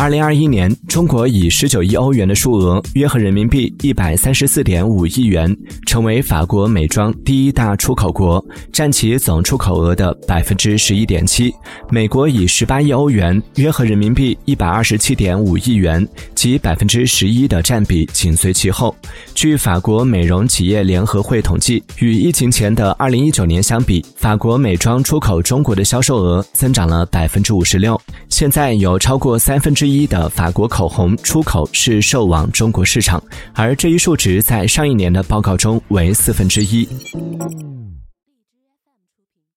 二零二一年，中国以十九亿欧元的数额，约合人民币一百三十四点五亿元，成为法国美妆第一大出口国，占其总出口额的百分之十一点七。美国以十八亿欧元，约合人民币一百二十七点五亿元，及百分之十一的占比紧随其后。据法国美容企业联合会统计，与疫情前的二零一九年相比，法国美妆出口中国的销售额增长了百分之五十六。现在有超过三分之一的法国口红出口是售往中国市场，而这一数值在上一年的报告中为四分之一。